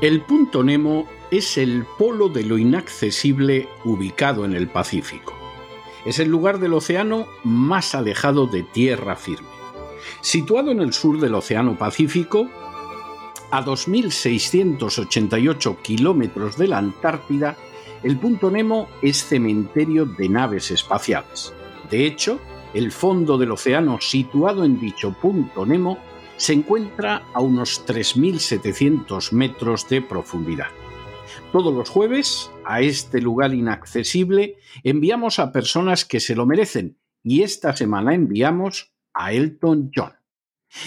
El punto Nemo es el polo de lo inaccesible ubicado en el Pacífico. Es el lugar del océano más alejado de tierra firme. Situado en el sur del Océano Pacífico, a 2.688 kilómetros de la Antártida, el punto Nemo es cementerio de naves espaciales. De hecho, el fondo del océano situado en dicho punto Nemo se encuentra a unos 3.700 metros de profundidad. Todos los jueves, a este lugar inaccesible, enviamos a personas que se lo merecen y esta semana enviamos a Elton John.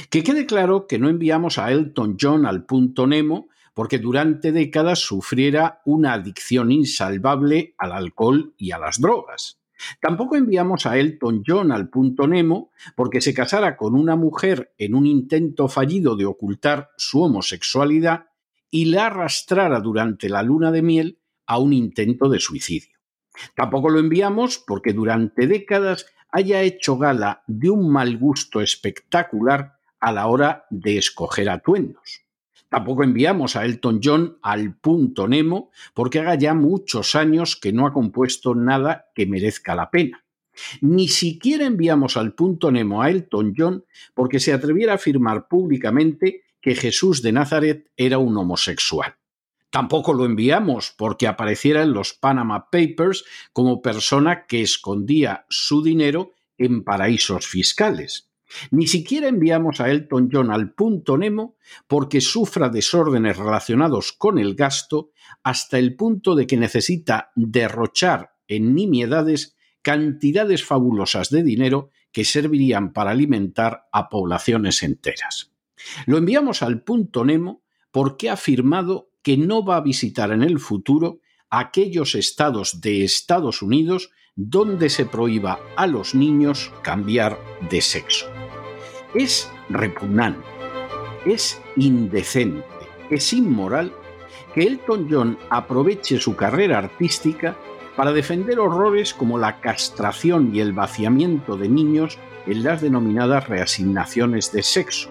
Que quede claro que no enviamos a Elton John al punto Nemo porque durante décadas sufriera una adicción insalvable al alcohol y a las drogas. Tampoco enviamos a Elton John al punto Nemo porque se casara con una mujer en un intento fallido de ocultar su homosexualidad y la arrastrara durante la luna de miel a un intento de suicidio. Tampoco lo enviamos porque durante décadas haya hecho gala de un mal gusto espectacular a la hora de escoger atuendos. Tampoco enviamos a Elton John al punto Nemo porque haga ya muchos años que no ha compuesto nada que merezca la pena. Ni siquiera enviamos al punto Nemo a Elton John porque se atreviera a afirmar públicamente que Jesús de Nazaret era un homosexual. Tampoco lo enviamos porque apareciera en los Panama Papers como persona que escondía su dinero en paraísos fiscales. Ni siquiera enviamos a Elton John al punto Nemo porque sufra desórdenes relacionados con el gasto hasta el punto de que necesita derrochar en nimiedades cantidades fabulosas de dinero que servirían para alimentar a poblaciones enteras. Lo enviamos al punto Nemo porque ha afirmado que no va a visitar en el futuro aquellos estados de Estados Unidos donde se prohíba a los niños cambiar de sexo. Es repugnante, es indecente, es inmoral que Elton John aproveche su carrera artística para defender horrores como la castración y el vaciamiento de niños en las denominadas reasignaciones de sexo,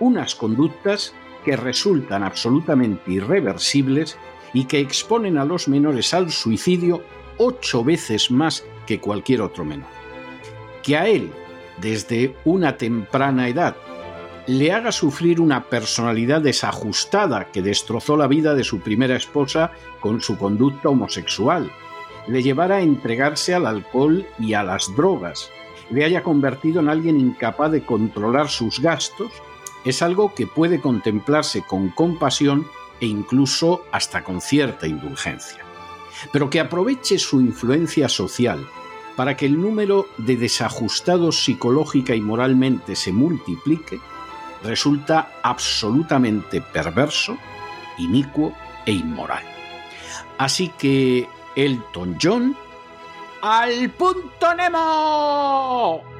unas conductas que resultan absolutamente irreversibles y que exponen a los menores al suicidio ocho veces más que cualquier otro menor. Que a él, desde una temprana edad, le haga sufrir una personalidad desajustada que destrozó la vida de su primera esposa con su conducta homosexual, le llevara a entregarse al alcohol y a las drogas, le haya convertido en alguien incapaz de controlar sus gastos, es algo que puede contemplarse con compasión e incluso hasta con cierta indulgencia. Pero que aproveche su influencia social para que el número de desajustados psicológica y moralmente se multiplique, resulta absolutamente perverso, inicuo e inmoral. Así que Elton John al punto Nemo.